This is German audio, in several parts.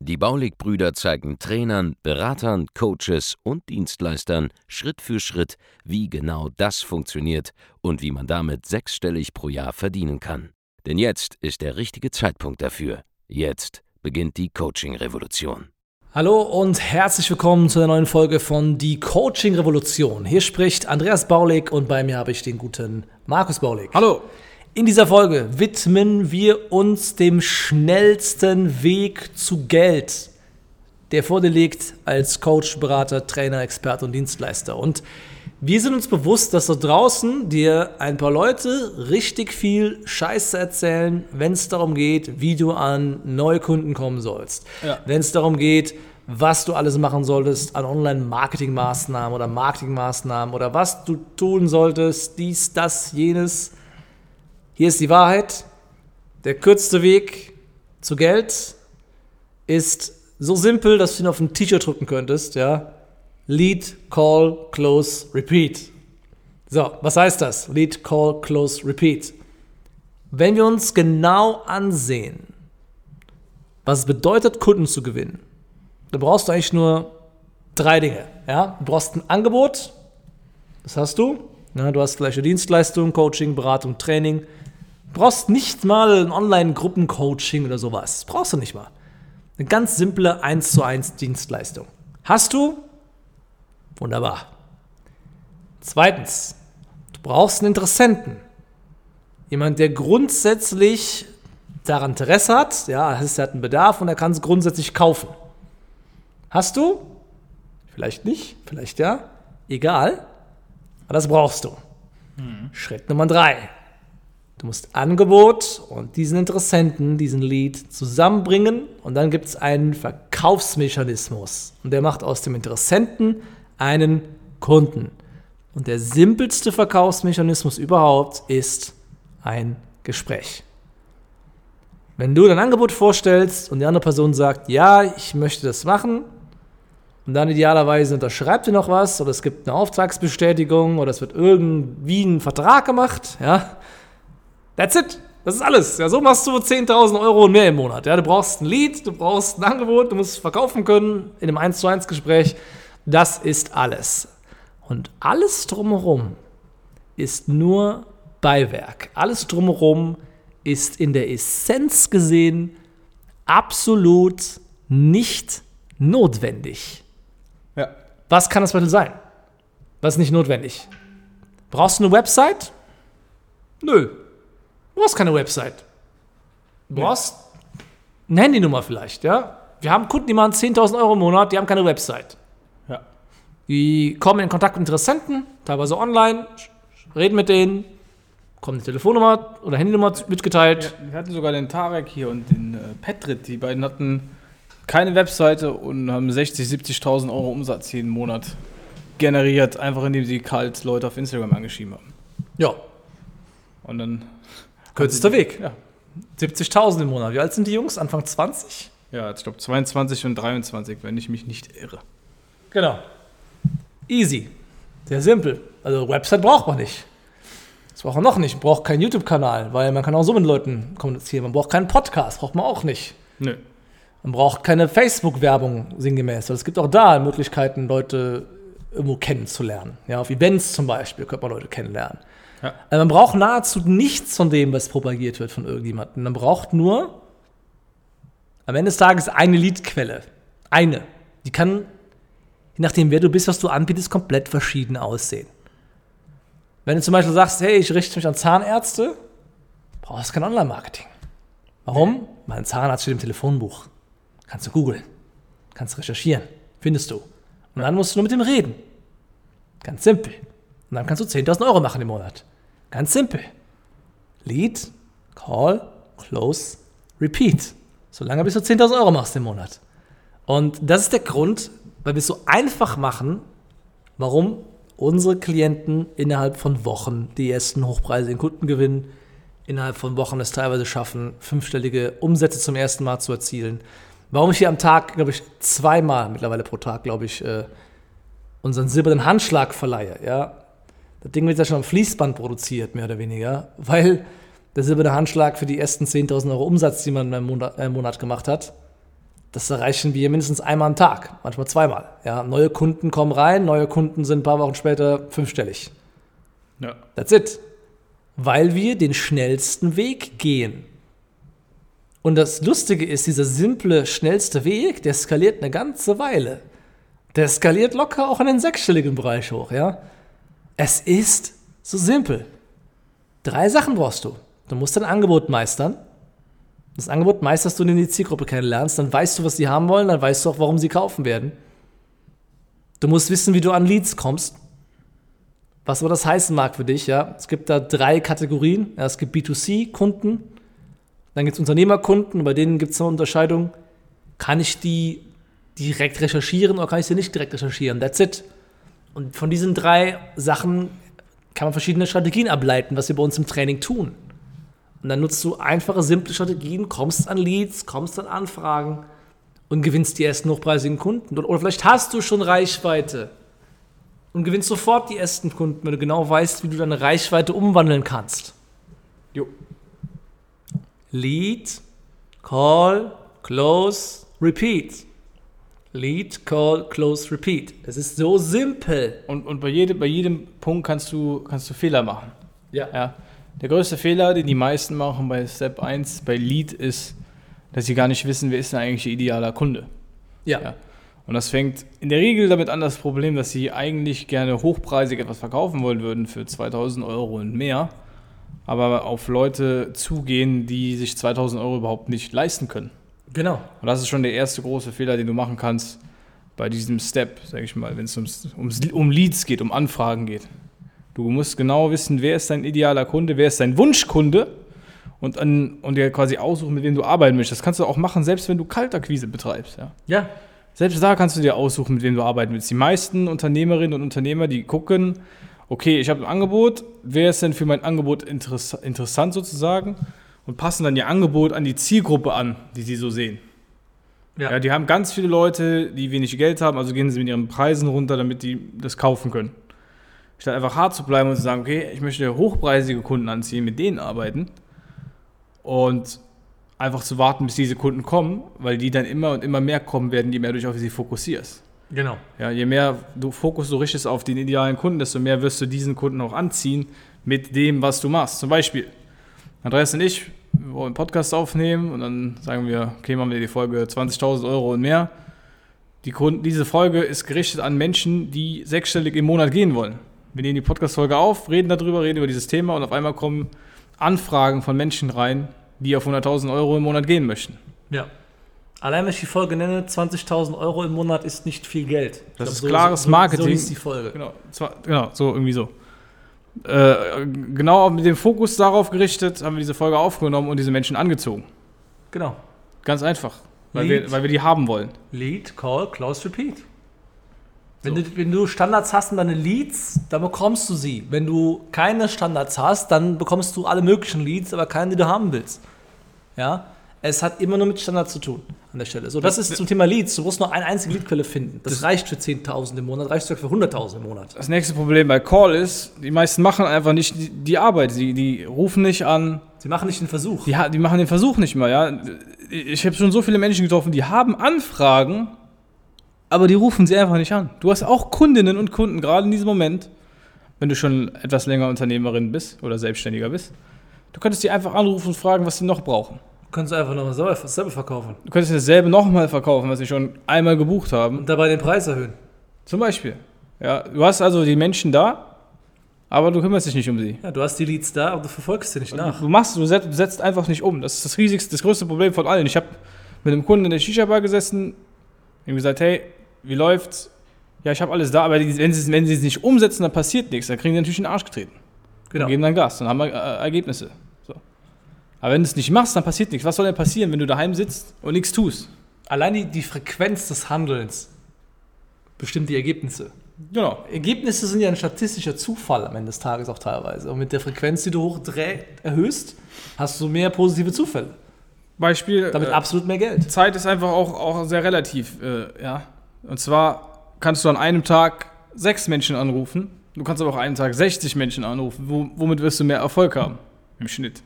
Die Baulig-Brüder zeigen Trainern, Beratern, Coaches und Dienstleistern Schritt für Schritt, wie genau das funktioniert und wie man damit sechsstellig pro Jahr verdienen kann. Denn jetzt ist der richtige Zeitpunkt dafür. Jetzt beginnt die Coaching-Revolution. Hallo und herzlich willkommen zu einer neuen Folge von Die Coaching Revolution. Hier spricht Andreas Baulig und bei mir habe ich den guten Markus Baulig. Hallo. In dieser Folge widmen wir uns dem schnellsten Weg zu Geld, der vor dir liegt als Coach, Berater, Trainer, Experte und Dienstleister. Und wir sind uns bewusst, dass da draußen dir ein paar Leute richtig viel Scheiße erzählen, wenn es darum geht, wie du an neue Kunden kommen sollst. Ja. Wenn es darum geht, was du alles machen solltest an Online-Marketing-Maßnahmen oder Marketing-Maßnahmen oder was du tun solltest, dies, das, jenes hier ist die Wahrheit. Der kürzeste Weg zu Geld ist so simpel, dass du ihn auf ein T-Shirt drücken könntest, ja. Lead, Call, Close, Repeat. So, was heißt das? Lead, Call, Close, Repeat. Wenn wir uns genau ansehen, was es bedeutet, Kunden zu gewinnen, dann brauchst du eigentlich nur drei Dinge. Ja? Du brauchst ein Angebot, das hast du. Ja, du hast vielleicht eine Dienstleistung, Coaching, Beratung, Training. Du brauchst nicht mal ein Online-Gruppencoaching oder sowas. Brauchst du nicht mal. Eine ganz simple 1 zu 1 Dienstleistung. Hast du? Wunderbar. Zweitens, du brauchst einen Interessenten. Jemand, der grundsätzlich daran Interesse hat, ja, er hat einen Bedarf und er kann es grundsätzlich kaufen. Hast du? Vielleicht nicht, vielleicht ja. Egal. Aber das brauchst du. Mhm. Schritt Nummer drei. Du musst Angebot und diesen Interessenten, diesen Lead zusammenbringen und dann gibt es einen Verkaufsmechanismus. Und der macht aus dem Interessenten einen Kunden. Und der simpelste Verkaufsmechanismus überhaupt ist ein Gespräch. Wenn du dein Angebot vorstellst und die andere Person sagt, ja, ich möchte das machen, und dann idealerweise unterschreibt ihr noch was oder es gibt eine Auftragsbestätigung oder es wird irgendwie ein Vertrag gemacht, ja, That's it. Das ist alles. Ja, so machst du 10.000 Euro und mehr im Monat. Ja, du brauchst ein Lead, du brauchst ein Angebot, du musst verkaufen können in einem 1 zu 1 Gespräch. Das ist alles. Und alles drumherum ist nur Beiwerk. Alles drumherum ist in der Essenz gesehen absolut nicht notwendig. Ja. Was kann das bitte sein? Was ist nicht notwendig? Brauchst du eine Website? Nö. Du brauchst keine Website. Du brauchst eine Handynummer vielleicht, ja. Wir haben Kunden, die machen 10.000 Euro im Monat, die haben keine Website. Ja. Die kommen in Kontakt mit Interessenten, teilweise online, reden mit denen, kommen die Telefonnummer oder Handynummer mitgeteilt. Wir hatten sogar den Tarek hier und den äh, Petrit. Die beiden hatten keine Webseite und haben 60.000, 70.000 Euro Umsatz jeden Monat generiert, einfach indem sie kalt Leute auf Instagram angeschrieben haben. Ja. Und dann Kürzester Weg. Ja. 70.000 im Monat. Wie alt sind die Jungs? Anfang 20? Ja, ich glaube 22 und 23, wenn ich mich nicht irre. Genau. Easy. Sehr simpel. Also Website braucht man nicht. Das braucht man noch nicht. Man braucht keinen YouTube-Kanal, weil man kann auch so mit Leuten kommunizieren. Man braucht keinen Podcast, braucht man auch nicht. Nö. Man braucht keine Facebook-Werbung sinngemäß. Es gibt auch da Möglichkeiten, Leute irgendwo kennenzulernen. Ja, auf Events zum Beispiel könnte man Leute kennenlernen. Ja. Also man braucht nahezu nichts von dem, was propagiert wird von irgendjemandem. Man braucht nur am Ende des Tages eine Leadquelle. Eine. Die kann, je nachdem, wer du bist, was du anbietest, komplett verschieden aussehen. Wenn du zum Beispiel sagst, hey, ich richte mich an Zahnärzte, brauchst du kein Online-Marketing. Warum? Weil ein Zahnarzt steht im Telefonbuch. Kannst du googeln. Kannst recherchieren. Findest du. Und dann musst du nur mit dem reden. Ganz simpel. Und dann kannst du 10.000 Euro machen im Monat. Ganz simpel. Lead, Call, Close, Repeat. Solange bis du 10.000 Euro machst im Monat. Und das ist der Grund, weil wir es so einfach machen, warum unsere Klienten innerhalb von Wochen die ersten hochpreisigen Kunden gewinnen, innerhalb von Wochen es teilweise schaffen, fünfstellige Umsätze zum ersten Mal zu erzielen. Warum ich hier am Tag, glaube ich, zweimal mittlerweile pro Tag, glaube ich, äh, unseren silbernen Handschlag verleihe, ja. Das Ding wird ja schon am Fließband produziert, mehr oder weniger, weil der silberne Handschlag für die ersten 10.000 Euro Umsatz, die man im Monat, äh, im Monat gemacht hat, das erreichen wir mindestens einmal am Tag, manchmal zweimal. Ja, neue Kunden kommen rein, neue Kunden sind ein paar Wochen später fünfstellig. Ja. That's it. Weil wir den schnellsten Weg gehen. Und das Lustige ist, dieser simple, schnellste Weg, der skaliert eine ganze Weile. Der skaliert locker auch in den sechsstelligen Bereich hoch, ja. Es ist so simpel. Drei Sachen brauchst du. Du musst dein Angebot meistern. Das Angebot meisterst du, indem du die Zielgruppe kennenlernst. Dann weißt du, was sie haben wollen. Dann weißt du auch, warum sie kaufen werden. Du musst wissen, wie du an Leads kommst. Was aber das heißen mag für dich, ja. Es gibt da drei Kategorien. Ja, es gibt B2C-Kunden, dann gibt es Unternehmerkunden, bei denen gibt es eine Unterscheidung. Kann ich die direkt recherchieren oder kann ich sie nicht direkt recherchieren? That's it. Und von diesen drei Sachen kann man verschiedene Strategien ableiten, was wir bei uns im Training tun. Und dann nutzt du einfache, simple Strategien, kommst an Leads, kommst an Anfragen und gewinnst die ersten hochpreisigen Kunden. Oder vielleicht hast du schon Reichweite und gewinnst sofort die ersten Kunden, wenn du genau weißt, wie du deine Reichweite umwandeln kannst. Lead, Call, Close, Repeat. Lead, Call, Close, Repeat. Es ist so simpel. Und, und bei, jedem, bei jedem Punkt kannst du, kannst du Fehler machen. Ja. Ja. Der größte Fehler, den die meisten machen bei Step 1 bei Lead ist, dass sie gar nicht wissen, wer ist denn eigentlich ihr idealer Kunde. Ja. Ja. Und das fängt in der Regel damit an, das Problem, dass sie eigentlich gerne hochpreisig etwas verkaufen wollen würden für 2000 Euro und mehr, aber auf Leute zugehen, die sich 2000 Euro überhaupt nicht leisten können. Genau. Und das ist schon der erste große Fehler, den du machen kannst bei diesem Step, sage ich mal, wenn es ums, ums, um Leads geht, um Anfragen geht. Du musst genau wissen, wer ist dein idealer Kunde, wer ist dein Wunschkunde und, an, und dir quasi aussuchen, mit wem du arbeiten möchtest. Das kannst du auch machen, selbst wenn du Kaltakquise betreibst. Ja. Ja. Selbst da kannst du dir aussuchen, mit wem du arbeiten willst. Die meisten Unternehmerinnen und Unternehmer, die gucken, okay, ich habe ein Angebot, wer ist denn für mein Angebot interess interessant sozusagen und passen dann ihr Angebot an die Zielgruppe an, die sie so sehen. Ja. Ja, die haben ganz viele Leute, die wenig Geld haben, also gehen sie mit ihren Preisen runter, damit die das kaufen können. Statt einfach hart zu bleiben und zu sagen, okay, ich möchte hochpreisige Kunden anziehen, mit denen arbeiten und einfach zu warten, bis diese Kunden kommen, weil die dann immer und immer mehr kommen werden, je mehr du dich auf sie fokussierst. Genau. Ja, je mehr du Fokus du richtest auf den idealen Kunden, desto mehr wirst du diesen Kunden auch anziehen mit dem, was du machst. Zum Beispiel, Andreas und ich wir wollen einen Podcast aufnehmen und dann sagen wir, okay, machen wir die Folge 20.000 Euro und mehr. Die Kunden, diese Folge ist gerichtet an Menschen, die sechsstellig im Monat gehen wollen. Wir nehmen die Podcast-Folge auf, reden darüber, reden über dieses Thema und auf einmal kommen Anfragen von Menschen rein, die auf 100.000 Euro im Monat gehen möchten. Ja. Allein wenn ich die Folge nenne, 20.000 Euro im Monat ist nicht viel Geld. Das ist so- klares so, Marketing. So ist die Folge. Genau, zwar, genau, so irgendwie so. Äh, genau mit dem Fokus darauf gerichtet, haben wir diese Folge aufgenommen und diese Menschen angezogen. Genau. Ganz einfach. Weil Lead. wir, weil wir die haben wollen. Lead, Call, Close, Repeat. Wenn, du, wenn du Standards hast und deine Leads, dann bekommst du sie. Wenn du keine Standards hast, dann bekommst du alle möglichen Leads, aber keine, die du haben willst. Ja? Es hat immer nur mit Standards zu tun an der Stelle. So, das ist zum Thema Leads. Du musst nur eine einzige Leadquelle finden. Das, reicht für 10.000 im Monat, reicht sogar für 100.000 im Monat. Das nächste Problem bei Call ist, die meisten machen einfach nicht die, die Arbeit. Die, die rufen nicht an, Sie machen nicht den Versuch. die, die machen den Versuch nicht mal. Ja? Ich habe schon so viele Menschen getroffen, die haben Anfragen, aber die rufen sie einfach nicht an. Du hast auch Kundinnen und Kunden, gerade in diesem Moment, wenn du schon etwas länger Unternehmerin bist oder Selbstständiger bist. Du könntest die einfach anrufen und fragen, was sie noch brauchen. Du kannst einfach noch selber, selber verkaufen. Du könntest dasselbe nochmal verkaufen, was sie schon einmal gebucht haben. Und dabei den Preis erhöhen. Zum Beispiel. Ja, du hast also die Menschen da, aber du kümmerst dich nicht um sie. Ja, du hast die Leads da, aber du verfolgst sie nicht nach. Du machst, du setzt, setzt einfach nicht um. Das ist das riesigste, das größte Problem von allen. Ich habe mit einem Kunden in der Shisha-Bar gesessen, ihm gesagt, hey, wie läuft's? Ja, ich habe alles da, aber die, wenn sie wenn sie es nicht umsetzen, dann passiert nichts. Dann kriegen die natürlich den Arsch getreten. Genau. Und geben dann Gas. Dann haben wir äh, Ergebnisse. Aber wenn du es nicht machst, dann passiert nichts. Was soll denn passieren, wenn du daheim sitzt und nichts tust? Allein die, die Frequenz des Handelns bestimmt die Ergebnisse. Genau. Ergebnisse sind ja ein statistischer Zufall am Ende des Tages auch teilweise. Und mit der Frequenz, die du hoch erhöhst, hast du mehr positive Zufälle. Beispiel. Damit äh, absolut mehr Geld. Zeit ist einfach auch, auch sehr relativ, äh, ja. Und zwar kannst du an einem Tag sechs Menschen anrufen. Du kannst aber auch an einem Tag 60 Menschen anrufen. Wo, womit wirst du mehr Erfolg haben? Im Schnitt.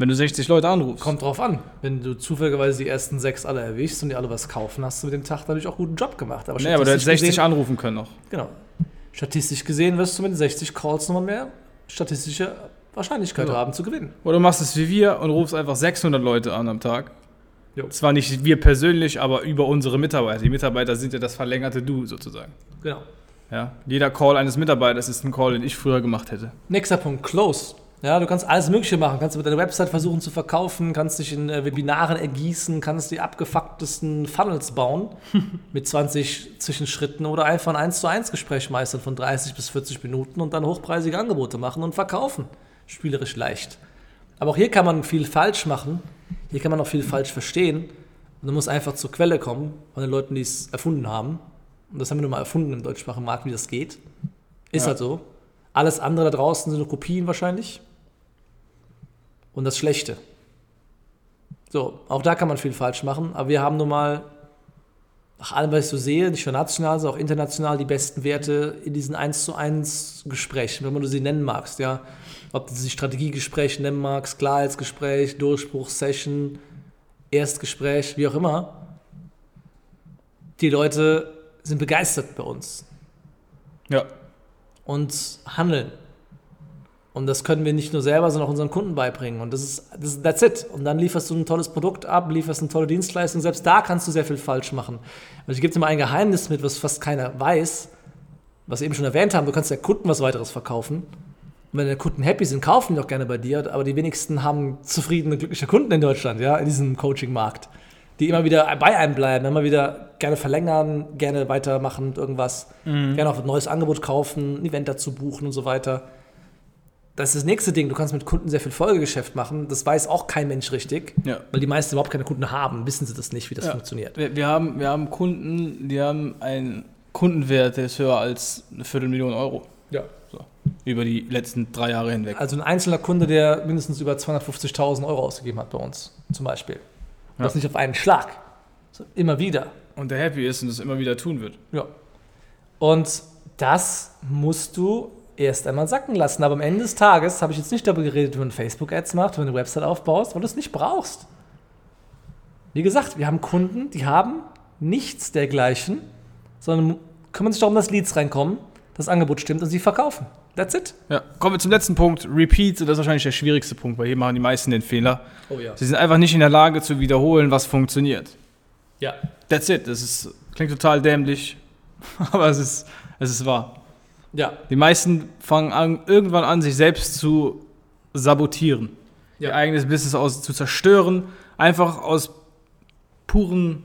Wenn du 60 Leute anrufst. Kommt drauf an. Wenn du zufälligerweise die ersten sechs alle erwischst und die alle was kaufen, hast du mit dem Tag natürlich auch guten Job gemacht. Aber Nee, aber du hättest 60 gesehen, anrufen können noch. Genau. Statistisch gesehen wirst du mit den 60 Calls nochmal mehr statistische Wahrscheinlichkeit Ja. haben zu gewinnen. Oder du machst es wie wir und rufst einfach 600 Leute an am Tag. Jo. Zwar nicht wir persönlich, aber über unsere Mitarbeiter. Die Mitarbeiter sind ja das verlängerte Du sozusagen. Genau. Ja. Jeder Call eines Mitarbeiters ist ein Call, den ich früher gemacht hätte. Nächster Punkt, Close. Ja, du kannst alles Mögliche machen. Kannst mit deiner Website versuchen zu verkaufen, kannst dich in äh, Webinaren ergießen, kannst die abgefucktesten Funnels bauen mit 20 Zwischenschritten oder einfach ein 1 zu 1 Gespräch meistern von 30 bis 40 Minuten und dann hochpreisige Angebote machen und verkaufen. Spielerisch leicht. Aber auch hier kann man viel falsch machen. Hier kann man auch viel falsch verstehen. Und du musst einfach zur Quelle kommen von den Leuten, die es erfunden haben. Und das haben wir nun mal erfunden im deutschsprachigen Markt, wie das geht. Ist Ja. halt so. Alles andere da draußen sind nur Kopien wahrscheinlich. Und das Schlechte. So, auch da kann man viel falsch machen, aber wir haben nun mal, nach allem, was ich so sehe, nicht nur national, sondern auch international, die besten Werte in diesen 1 zu 1 Gesprächen, wenn man du sie nennen magst, ja. Ob du sie Strategiegespräch nennen magst, Klarheitsgespräch, Durchbruch, Session, Erstgespräch, wie auch immer. Die Leute sind begeistert bei uns Ja. und handeln. Und das können wir nicht nur selber, sondern auch unseren Kunden beibringen. Und das ist, das ist that's it. Und dann lieferst du ein tolles Produkt ab, lieferst eine tolle Dienstleistung. Selbst da kannst du sehr viel falsch machen. Und ich gebe dir mal ein Geheimnis mit, was fast keiner weiß, was wir eben schon erwähnt haben. Du kannst der Kunden was weiteres verkaufen. Und wenn deine Kunden happy sind, kaufen die auch gerne bei dir. Aber die wenigsten haben zufriedene, glückliche Kunden in Deutschland, ja, in diesem Coaching-Markt. Die immer wieder bei einem bleiben, immer wieder gerne verlängern, gerne weitermachen mit irgendwas, gerne auch ein neues Angebot kaufen, ein Event dazu buchen und so weiter. Das ist das nächste Ding. Du kannst mit Kunden sehr viel Folgegeschäft machen. Das weiß auch kein Mensch richtig, Ja. weil die meisten überhaupt keine Kunden haben. Wissen sie das nicht, wie das Ja. funktioniert. Wir, wir, haben, wir haben Kunden, die haben einen Kundenwert, der ist höher als eine Viertelmillion Euro. Ja. So. Über die letzten drei Jahre hinweg. Also ein einzelner Kunde, der mindestens über 250.000 Euro ausgegeben hat bei uns, zum Beispiel. Und das Ja. nicht auf einen Schlag, sondern immer wieder. Und der happy ist und das immer wieder tun wird. Ja. Und das musst du erst einmal sacken lassen. Aber am Ende des Tages habe ich jetzt nicht darüber geredet, wie man Facebook-Ads macht, wenn du eine Website aufbaust, weil du es nicht brauchst. Wie gesagt, wir haben Kunden, die haben nichts dergleichen, sondern kümmern sich darum, dass Leads reinkommen, das Angebot stimmt und sie verkaufen. That's it. Ja. Kommen wir zum letzten Punkt. Repeat, das ist wahrscheinlich der schwierigste Punkt, weil hier machen die meisten den Fehler. Oh ja. Sie sind einfach nicht in der Lage zu wiederholen, was funktioniert. Ja. That's it. Das ist, klingt total dämlich, aber es ist, es ist wahr. Ja. Die meisten fangen an, irgendwann an, sich selbst zu sabotieren. Ja. Ihr eigenes Business aus, zu zerstören, einfach aus puren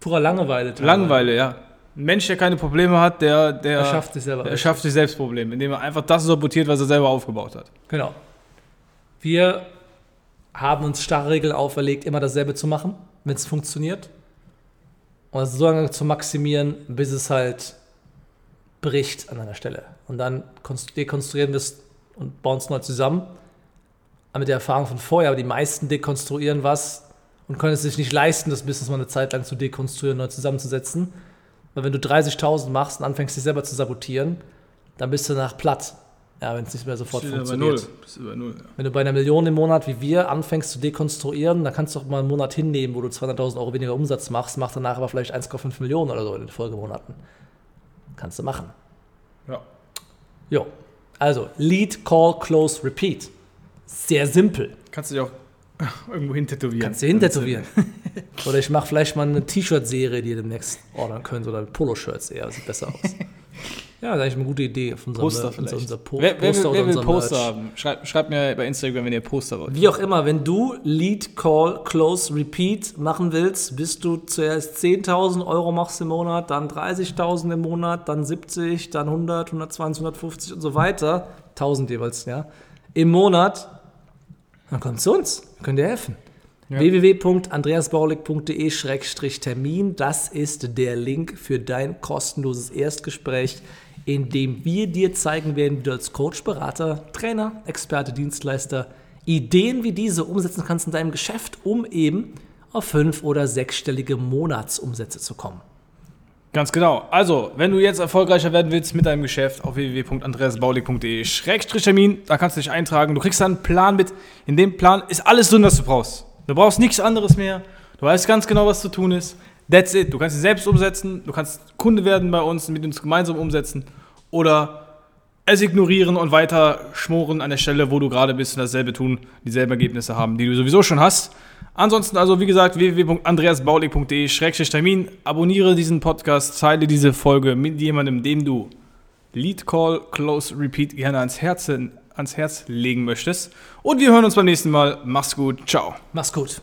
Purer Langeweile. teilweise. Langeweile, ja. Ein Mensch, der keine Probleme hat, der, der, Er schafft sich selber. der erschafft sich selbst Probleme, indem er einfach das sabotiert, was er selber aufgebaut hat. Genau. Wir haben uns starre Regeln auferlegt, immer dasselbe zu machen, wenn es funktioniert. Und es so lange zu maximieren, bis es halt bricht an einer Stelle. Und dann konst- dekonstruieren wir es und bauen es neu zusammen. Aber mit der Erfahrung von vorher, aber die meisten dekonstruieren was und können es sich nicht leisten, das Business mal eine Zeit lang zu dekonstruieren, neu zusammenzusetzen. Weil wenn du 30.000 machst und anfängst, dich selber zu sabotieren, dann bist du nach platt. Ja, wenn es nicht mehr sofort funktioniert. null. Bist du bei null. Ja. Wenn du bei einer Million im Monat wie wir anfängst zu dekonstruieren, dann kannst du auch mal einen Monat hinnehmen, wo du 200.000 Euro weniger Umsatz machst, mach danach aber vielleicht 1,5 Millionen oder so in den Folgemonaten. Kannst du machen. Ja. Jo. Also, Lead, Call, Close, Repeat. Sehr simpel. Kannst du dich auch irgendwo hin tätowieren. Kannst du hintätowieren. oder ich mache vielleicht mal eine T-Shirt-Serie, die ihr demnächst ordern könnt. Oder Poloshirts eher, sieht besser aus. ja, das ist eigentlich eine gute Idee. Auf unserem, Poster unser, vielleicht. unser Po- wer wer, Poster will, oder wer will unser Poster Merch. haben? Schreibt, schreibt mir bei Instagram, wenn ihr Poster wollt. Wie auch immer, wenn du Lead, Call, Close, Repeat machen willst, bis du zuerst 10.000 Euro machst im Monat, dann 30.000 im Monat, dann 70, dann 100, 120, 150 und so weiter, 1.000 jeweils, ja, im Monat, dann komm zu uns, wir können dir helfen. Ja. www.andreasbaulig.de-termin, das ist der Link für dein kostenloses Erstgespräch, in dem wir dir zeigen werden, wie du als Coach, Berater, Trainer, Experte, Dienstleister Ideen wie diese umsetzen kannst in deinem Geschäft, um eben auf fünf- oder sechsstellige Monatsumsätze zu kommen. Ganz genau. Also, wenn du jetzt erfolgreicher werden willst mit deinem Geschäft auf www.andreasbaulig.de-termin, da kannst du dich eintragen. Du kriegst dann einen Plan mit. In dem Plan ist alles drin, was du brauchst. Du brauchst nichts anderes mehr. Du weißt ganz genau, was zu tun ist. That's it. Du kannst es selbst umsetzen. Du kannst Kunde werden bei uns, mit uns gemeinsam umsetzen. Oder es ignorieren und weiter schmoren an der Stelle, wo du gerade bist und dasselbe tun, dieselben Ergebnisse haben, die du sowieso schon hast. Ansonsten also, wie gesagt, www.andreasbaulig.de-termin. Abonniere diesen Podcast, teile diese Folge mit jemandem, dem du Lead Call, Close, Repeat gerne ans Herz, ans Herz legen möchtest. Und wir hören uns beim nächsten Mal. Mach's gut. Ciao. Mach's gut.